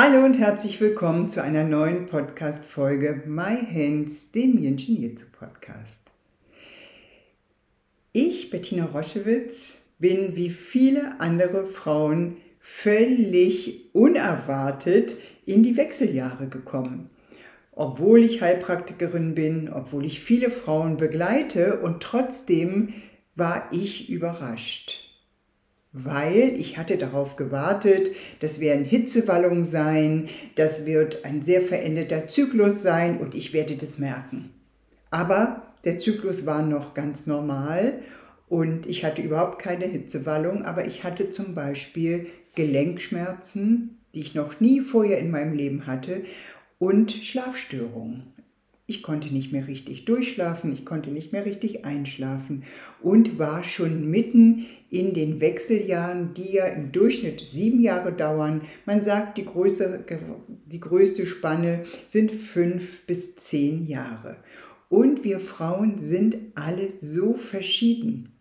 Hallo und herzlich willkommen zu einer neuen Podcast-Folge My Hands, dem Yin Jitsu Podcast. Ich, Bettina Roschewitz, bin wie viele andere Frauen völlig unerwartet in die Wechseljahre gekommen. Obwohl ich Heilpraktikerin bin, obwohl ich viele Frauen begleite und trotzdem war ich überrascht. Weil ich hatte darauf gewartet, das werden Hitzewallungen sein, das wird ein sehr veränderter Zyklus sein und ich werde das merken. Aber der Zyklus war noch ganz normal und ich hatte überhaupt keine Hitzewallung, aber ich hatte zum Beispiel Gelenkschmerzen, die ich noch nie vorher in meinem Leben hatte, und Schlafstörungen. Ich konnte nicht mehr richtig durchschlafen, ich konnte nicht mehr richtig einschlafen und war schon mitten in den Wechseljahren, die ja im Durchschnitt sieben Jahre dauern. Man sagt, die, größere, die größte Spanne sind fünf bis zehn Jahre. Und wir Frauen sind alle so verschieden.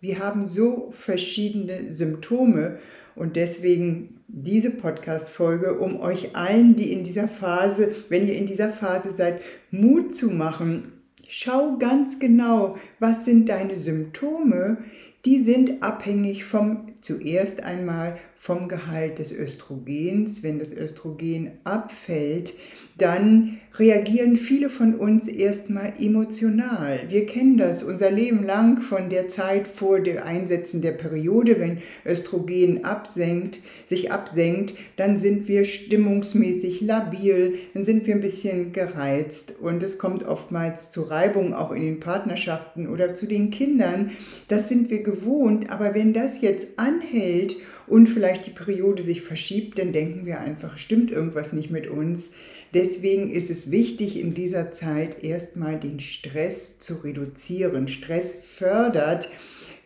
Wir haben so verschiedene Symptome und deswegen diese Podcast-Folge, um euch allen, die in dieser Phase, wenn ihr in dieser Phase seid, Mut zu machen. Schau ganz genau, was sind deine Symptome, die sind abhängig vom zuerst einmal vom Gehalt des Östrogens. Wenn das Östrogen abfällt, dann reagieren viele von uns erstmal emotional. Wir kennen das unser Leben lang von der Zeit vor dem Einsetzen der Periode, wenn Östrogen absenkt, sich absenkt, dann sind wir stimmungsmäßig labil, dann sind wir ein bisschen gereizt und es kommt oftmals zu Reibung auch in den Partnerschaften oder zu den Kindern. Das sind wir gewohnt, aber wenn das jetzt anhält und vielleicht die Periode sich verschiebt, dann denken wir einfach, stimmt irgendwas nicht mit uns. Deswegen ist es wichtig, in dieser Zeit erstmal den Stress zu reduzieren. Stress fördert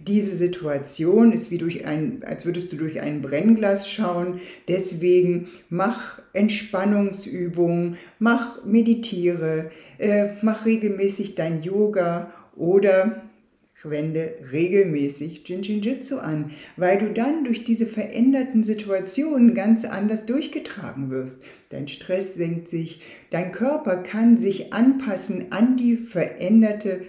diese Situation, ist wie durch ein, als würdest du durch ein Brennglas schauen. Deswegen mach Entspannungsübungen, mach meditiere, äh, mach regelmäßig dein Yoga oder wende regelmäßig Jinjinjutsu an, weil du dann durch diese veränderten Situationen ganz anders durchgetragen wirst. Dein Stress senkt sich, dein Körper kann sich anpassen an die veränderte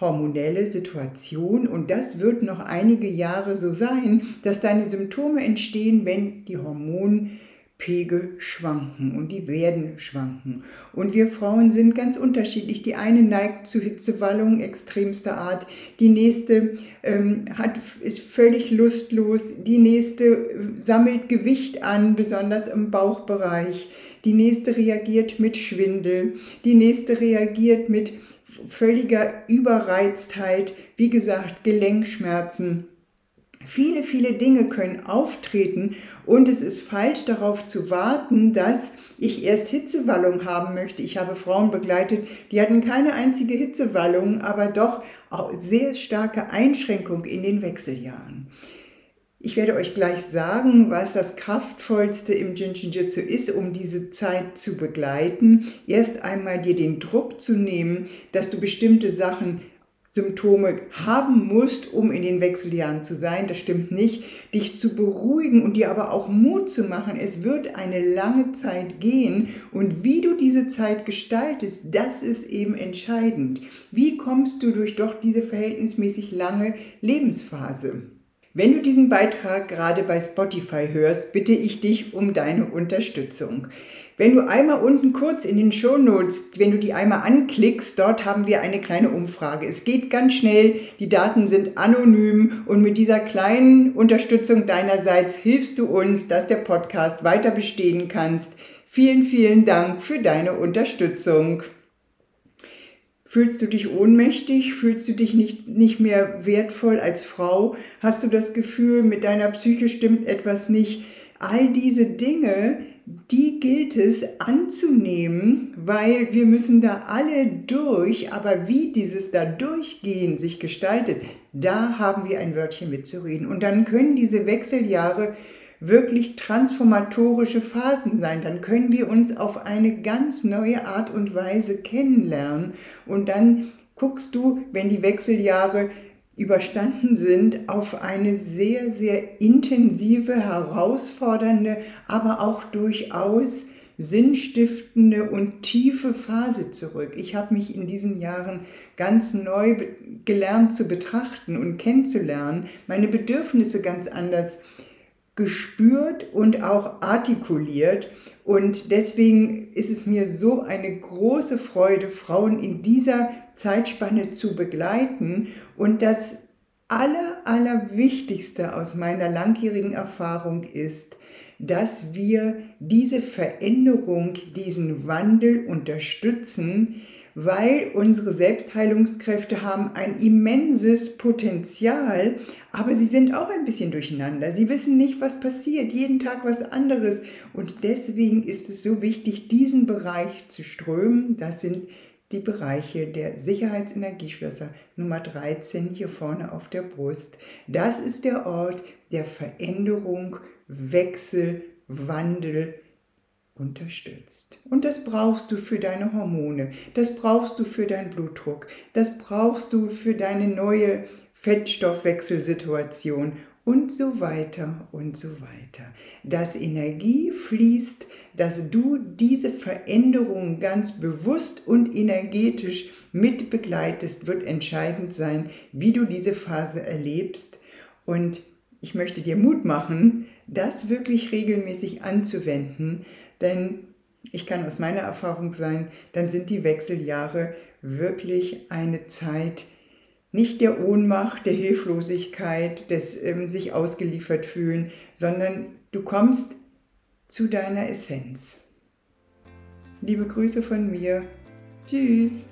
hormonelle Situation und das wird noch einige Jahre so sein, dass deine Symptome entstehen, wenn die Hormone Pegel schwanken und die werden schwanken. Und wir Frauen sind ganz unterschiedlich. Die eine neigt zu Hitzewallungen extremster Art, die nächste ähm, hat, ist völlig lustlos, die nächste äh, sammelt Gewicht an, besonders im Bauchbereich, die nächste reagiert mit Schwindel, die nächste reagiert mit völliger Überreiztheit, wie gesagt, Gelenkschmerzen Viele, viele Dinge können auftreten und es ist falsch darauf zu warten, dass ich erst Hitzewallung haben möchte. Ich habe Frauen begleitet, die hatten keine einzige Hitzewallung, aber doch auch sehr starke Einschränkung in den Wechseljahren. Ich werde euch gleich sagen, was das Kraftvollste im Jinshinjutsu ist, um diese Zeit zu begleiten. Erst einmal dir den Druck zu nehmen, dass du bestimmte Sachen Symptome haben musst, um in den Wechseljahren zu sein. Das stimmt nicht. Dich zu beruhigen und dir aber auch Mut zu machen. Es wird eine lange Zeit gehen und wie du diese Zeit gestaltest, das ist eben entscheidend. Wie kommst du durch doch diese verhältnismäßig lange Lebensphase? Wenn du diesen Beitrag gerade bei Spotify hörst, bitte ich dich um deine Unterstützung. Wenn du einmal unten kurz in den Show Notes, wenn du die einmal anklickst, dort haben wir eine kleine Umfrage. Es geht ganz schnell, die Daten sind anonym und mit dieser kleinen Unterstützung deinerseits hilfst du uns, dass der Podcast weiter bestehen kannst. Vielen, vielen Dank für deine Unterstützung. Fühlst du dich ohnmächtig? Fühlst du dich nicht, nicht mehr wertvoll als Frau? Hast du das Gefühl, mit deiner Psyche stimmt etwas nicht? All diese Dinge, die gilt es anzunehmen, weil wir müssen da alle durch, aber wie dieses da durchgehen sich gestaltet, da haben wir ein Wörtchen mitzureden. Und dann können diese Wechseljahre wirklich transformatorische Phasen sein. Dann können wir uns auf eine ganz neue Art und Weise kennenlernen. Und dann guckst du, wenn die Wechseljahre überstanden sind, auf eine sehr, sehr intensive, herausfordernde, aber auch durchaus sinnstiftende und tiefe Phase zurück. Ich habe mich in diesen Jahren ganz neu gelernt zu betrachten und kennenzulernen, meine Bedürfnisse ganz anders gespürt und auch artikuliert. Und deswegen ist es mir so eine große Freude, Frauen in dieser Zeitspanne zu begleiten. Und das aller, allerwichtigste aus meiner langjährigen Erfahrung ist, dass wir diese Veränderung, diesen Wandel unterstützen, weil unsere Selbstheilungskräfte haben ein immenses Potenzial, aber sie sind auch ein bisschen durcheinander. Sie wissen nicht, was passiert, jeden Tag was anderes. Und deswegen ist es so wichtig, diesen Bereich zu strömen. Das sind die Bereiche der Sicherheitsenergieschlösser Nummer 13 hier vorne auf der Brust. Das ist der Ort der Veränderung, Wechsel, Wandel, unterstützt. Und das brauchst du für deine Hormone, das brauchst du für deinen Blutdruck, das brauchst du für deine neue Fettstoffwechselsituation und so weiter und so weiter. Dass Energie fließt, dass du diese Veränderung ganz bewusst und energetisch mit begleitest, wird entscheidend sein, wie du diese Phase erlebst. Und ich möchte dir Mut machen, das wirklich regelmäßig anzuwenden, denn ich kann aus meiner Erfahrung sagen, dann sind die Wechseljahre wirklich eine Zeit nicht der Ohnmacht, der Hilflosigkeit, des ähm, sich ausgeliefert fühlen, sondern du kommst zu deiner Essenz. Liebe Grüße von mir. Tschüss.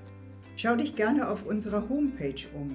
Schau dich gerne auf unserer Homepage um